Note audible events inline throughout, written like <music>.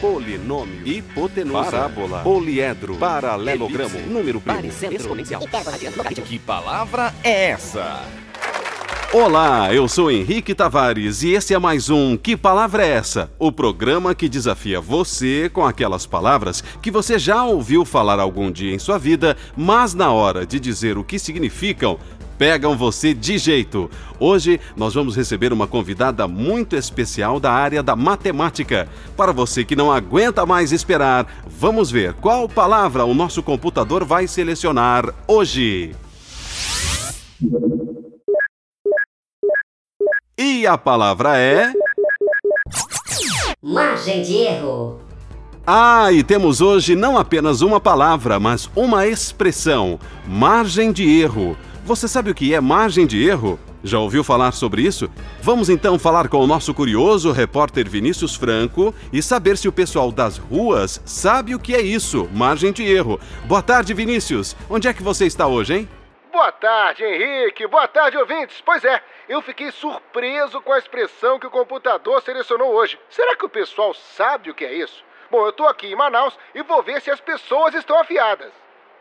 polinômio, hipotenusa, parábola, poliedro, paralelogramo, número primo, exponencial. Que palavra é essa? Olá, eu sou Henrique Tavares e esse é mais um Que Palavra é essa? O programa que desafia você com aquelas palavras que você já ouviu falar algum dia em sua vida, mas na hora de dizer o que significam, pegam você de jeito. Hoje nós vamos receber uma convidada muito especial da área da matemática. Para você que não aguenta mais esperar, vamos ver qual palavra o nosso computador vai selecionar hoje. E a palavra é. Margem de erro. Ah, e temos hoje não apenas uma palavra, mas uma expressão: margem de erro. Você sabe o que é margem de erro? Já ouviu falar sobre isso? Vamos então falar com o nosso curioso repórter Vinícius Franco e saber se o pessoal das ruas sabe o que é isso, margem de erro. Boa tarde, Vinícius. Onde é que você está hoje, hein? Boa tarde, Henrique. Boa tarde, ouvintes. Pois é, eu fiquei surpreso com a expressão que o computador selecionou hoje. Será que o pessoal sabe o que é isso? Bom, eu estou aqui em Manaus e vou ver se as pessoas estão afiadas.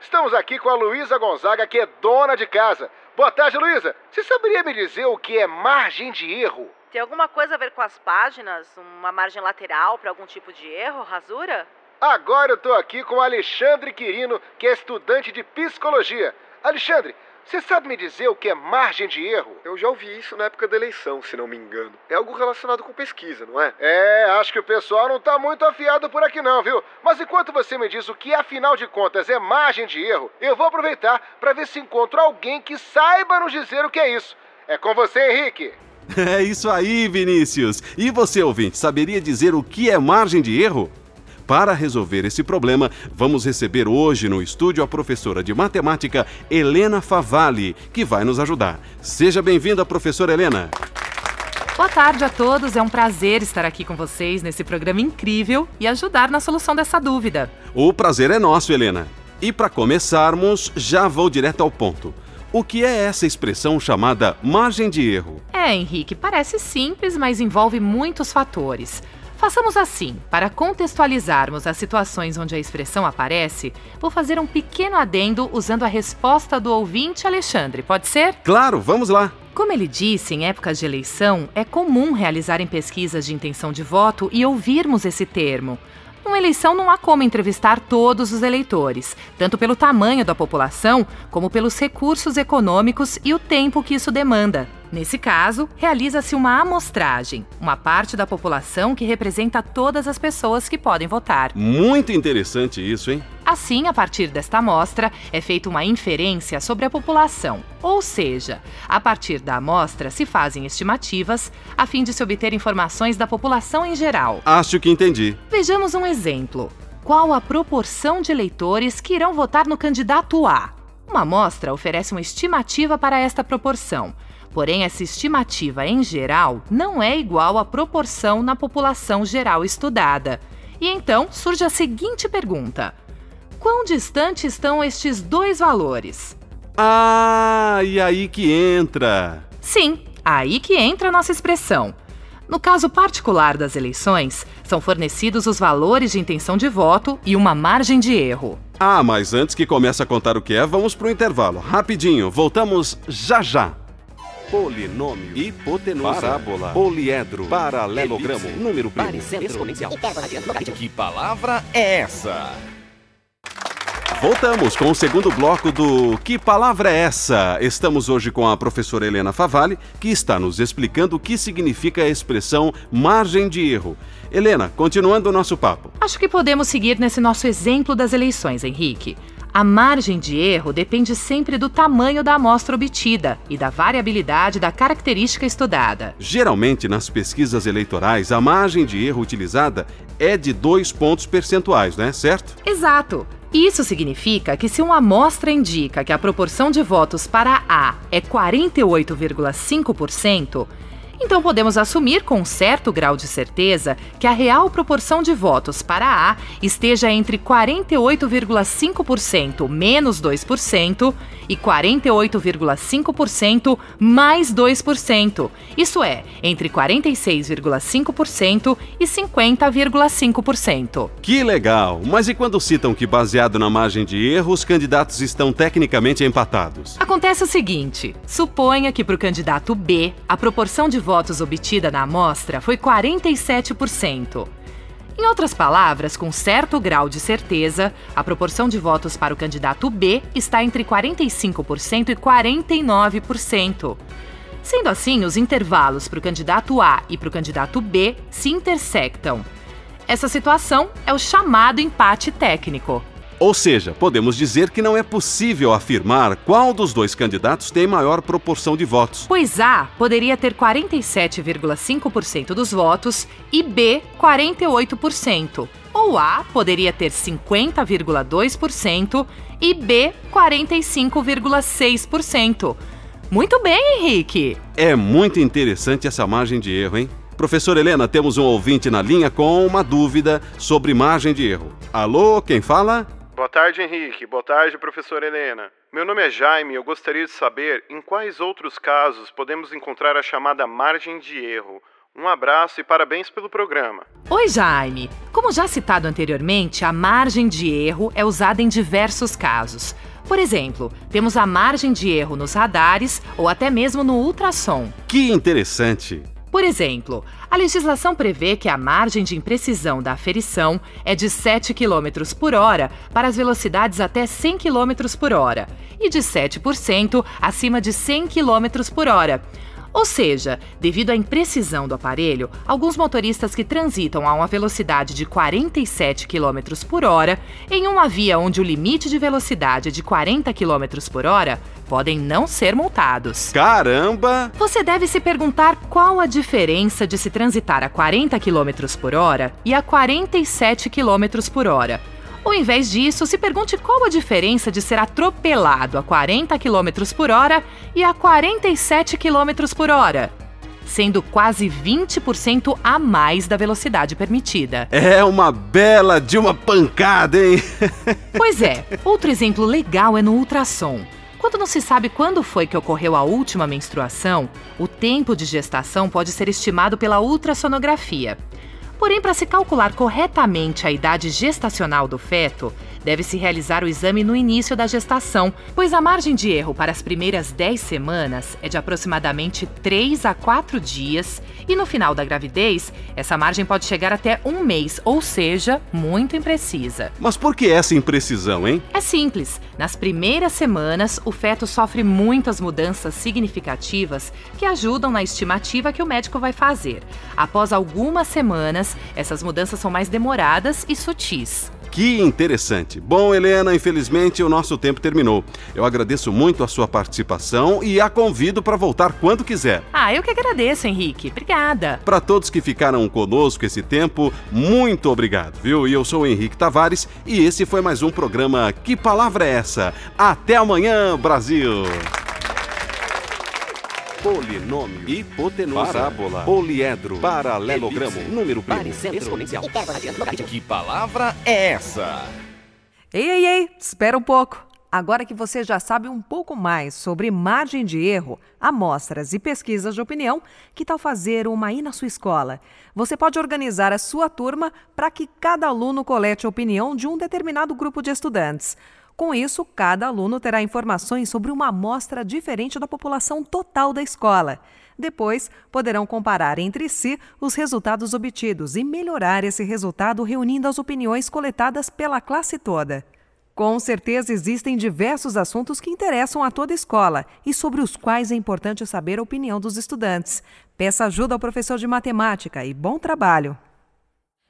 Estamos aqui com a Luísa Gonzaga, que é dona de casa. Boa tarde, Luísa. Você saberia me dizer o que é margem de erro? Tem alguma coisa a ver com as páginas? Uma margem lateral para algum tipo de erro, rasura? Agora eu tô aqui com o Alexandre Quirino, que é estudante de psicologia. Alexandre, você sabe me dizer o que é margem de erro? Eu já ouvi isso na época da eleição, se não me engano. É algo relacionado com pesquisa, não é? É, acho que o pessoal não tá muito afiado por aqui não, viu? Mas enquanto você me diz o que afinal de contas é margem de erro, eu vou aproveitar para ver se encontro alguém que saiba nos dizer o que é isso. É com você, Henrique. <laughs> É isso aí, Vinícius. E você, ouvinte, saberia dizer o que é margem de erro? Para resolver esse problema, vamos receber hoje no estúdio a professora de matemática Helena Favalli, que vai nos ajudar. Seja bem-vinda, professora Helena. Boa tarde a todos, é um prazer estar aqui com vocês nesse programa incrível e ajudar na solução dessa dúvida. O prazer é nosso, Helena. E para começarmos, já vou direto ao ponto. O que é essa expressão chamada margem de erro? É, Henrique, parece simples, mas envolve muitos fatores. Façamos assim, para contextualizarmos as situações onde a expressão aparece, vou fazer um pequeno adendo usando a resposta do ouvinte Alexandre, pode ser? Claro, vamos lá! Como ele disse, em épocas de eleição, é comum realizarem pesquisas de intenção de voto e ouvirmos esse termo. Numa eleição não há como entrevistar todos os eleitores, tanto pelo tamanho da população, como pelos recursos econômicos e o tempo que isso demanda. Nesse caso, realiza-se uma amostragem, uma parte da população que representa todas as pessoas que podem votar. Muito interessante isso, hein? Assim, a partir desta amostra, é feita uma inferência sobre a população, ou seja, a partir da amostra se fazem estimativas a fim de se obter informações da população em geral. Acho que entendi. Vejamos um exemplo. Qual a proporção de eleitores que irão votar no candidato A? Uma amostra oferece uma estimativa para esta proporção Porém, essa estimativa em geral não é igual à proporção na população geral estudada. E então surge a seguinte pergunta: Quão distante estão estes dois valores? Ah, e aí que entra! Sim, aí que entra a nossa expressão. No caso particular das eleições, são fornecidos os valores de intenção de voto e uma margem de erro. Ah, mas antes que comece a contar o que é, vamos para o intervalo. Rapidinho, voltamos já já polinômio, hipotenusa, parábola, poliedro, paralelogramo, elipse, número primo, exponencial. Que palavra é essa? Voltamos com o segundo bloco do Que Palavra é essa? Estamos hoje com a professora Helena Favalli, que está nos explicando o que significa a expressão margem de erro. Helena, continuando o nosso papo. Acho que podemos seguir nesse nosso exemplo das eleições, Henrique. A margem de erro depende sempre do tamanho da amostra obtida e da variabilidade da característica estudada. Geralmente, nas pesquisas eleitorais, a margem de erro utilizada é de dois pontos percentuais, né? Certo? Exato. Isso significa que se uma amostra indica que a proporção de votos para A é 48,5%, Então podemos assumir com certo grau de certeza que a real proporção de votos para A esteja entre 48,5% menos 2% e 48,5% mais 2%. Isso é, entre 46,5% e 50,5%. Que legal! Mas e quando citam que, baseado na margem de erro, os candidatos estão tecnicamente empatados? Acontece o seguinte: suponha que para o candidato B, a proporção de votos obtida na amostra foi 47%. Em outras palavras, com certo grau de certeza, a proporção de votos para o candidato B está entre 45% e 49%. Sendo assim, os intervalos para o candidato A e para o candidato B se intersectam. Essa situação é o chamado empate técnico. Ou seja, podemos dizer que não é possível afirmar qual dos dois candidatos tem maior proporção de votos. Pois A poderia ter 47,5% dos votos e B 48%. Ou A poderia ter 50,2% e B 45,6%. Muito bem, Henrique! É muito interessante essa margem de erro, hein? Professor Helena, temos um ouvinte na linha com uma dúvida sobre margem de erro. Alô, quem fala? Boa tarde, Henrique. Boa tarde, professor Helena. Meu nome é Jaime e eu gostaria de saber em quais outros casos podemos encontrar a chamada margem de erro. Um abraço e parabéns pelo programa. Oi, Jaime. Como já citado anteriormente, a margem de erro é usada em diversos casos. Por exemplo, temos a margem de erro nos radares ou até mesmo no ultrassom. Que interessante! Por exemplo, a legislação prevê que a margem de imprecisão da aferição é de 7 km por hora para as velocidades até 100 km por hora e de 7% acima de 100 km por hora. Ou seja, devido à imprecisão do aparelho, alguns motoristas que transitam a uma velocidade de 47 km por hora em uma via onde o limite de velocidade é de 40 km por hora podem não ser multados. Caramba! Você deve se perguntar qual a diferença de se transitar a 40 km por hora e a 47 km por hora. Ou, em vez disso, se pergunte qual a diferença de ser atropelado a 40 km por hora e a 47 km por hora sendo quase 20% a mais da velocidade permitida. É uma bela de uma pancada, hein? <laughs> pois é, outro exemplo legal é no ultrassom. Quando não se sabe quando foi que ocorreu a última menstruação, o tempo de gestação pode ser estimado pela ultrassonografia. Porém, para se calcular corretamente a idade gestacional do feto, deve-se realizar o exame no início da gestação, pois a margem de erro para as primeiras 10 semanas é de aproximadamente 3 a 4 dias e no final da gravidez, essa margem pode chegar até um mês, ou seja, muito imprecisa. Mas por que essa imprecisão, hein? É simples. Nas primeiras semanas, o feto sofre muitas mudanças significativas que ajudam na estimativa que o médico vai fazer. Após algumas semanas, essas mudanças são mais demoradas e sutis. Que interessante. Bom, Helena, infelizmente o nosso tempo terminou. Eu agradeço muito a sua participação e a convido para voltar quando quiser. Ah, eu que agradeço, Henrique. Obrigada. Para todos que ficaram conosco esse tempo, muito obrigado, viu? E eu sou o Henrique Tavares e esse foi mais um programa Que Palavra é Essa? Até amanhã, Brasil! Polinômio, hipotenusa, parábola, poliedro, paralelogramo, número primo, exponencial, Que palavra é essa? Ei, ei, ei, espera um pouco. Agora que você já sabe um pouco mais sobre margem de erro, amostras e pesquisas de opinião, que tal fazer uma aí na sua escola? Você pode organizar a sua turma para que cada aluno colete a opinião de um determinado grupo de estudantes. Com isso, cada aluno terá informações sobre uma amostra diferente da população total da escola. Depois, poderão comparar entre si os resultados obtidos e melhorar esse resultado reunindo as opiniões coletadas pela classe toda. Com certeza existem diversos assuntos que interessam a toda escola e sobre os quais é importante saber a opinião dos estudantes. Peça ajuda ao professor de matemática e bom trabalho!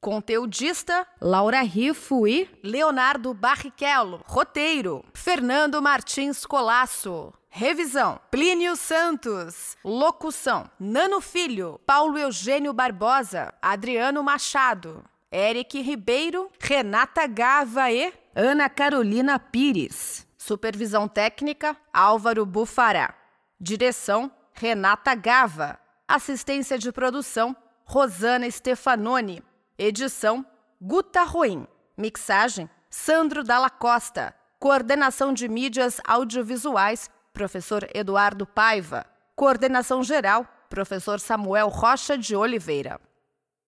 Conteudista, Laura Rifo e Leonardo Barrichello. Roteiro, Fernando Martins Colasso. Revisão, Plínio Santos. Locução, Nano Filho, Paulo Eugênio Barbosa, Adriano Machado. Eric Ribeiro, Renata Gava e Ana Carolina Pires. Supervisão técnica, Álvaro Bufará. Direção, Renata Gava. Assistência de produção, Rosana Stefanoni. Edição, Guta Ruim. Mixagem, Sandro Dalla Costa. Coordenação de mídias audiovisuais, professor Eduardo Paiva. Coordenação geral, professor Samuel Rocha de Oliveira.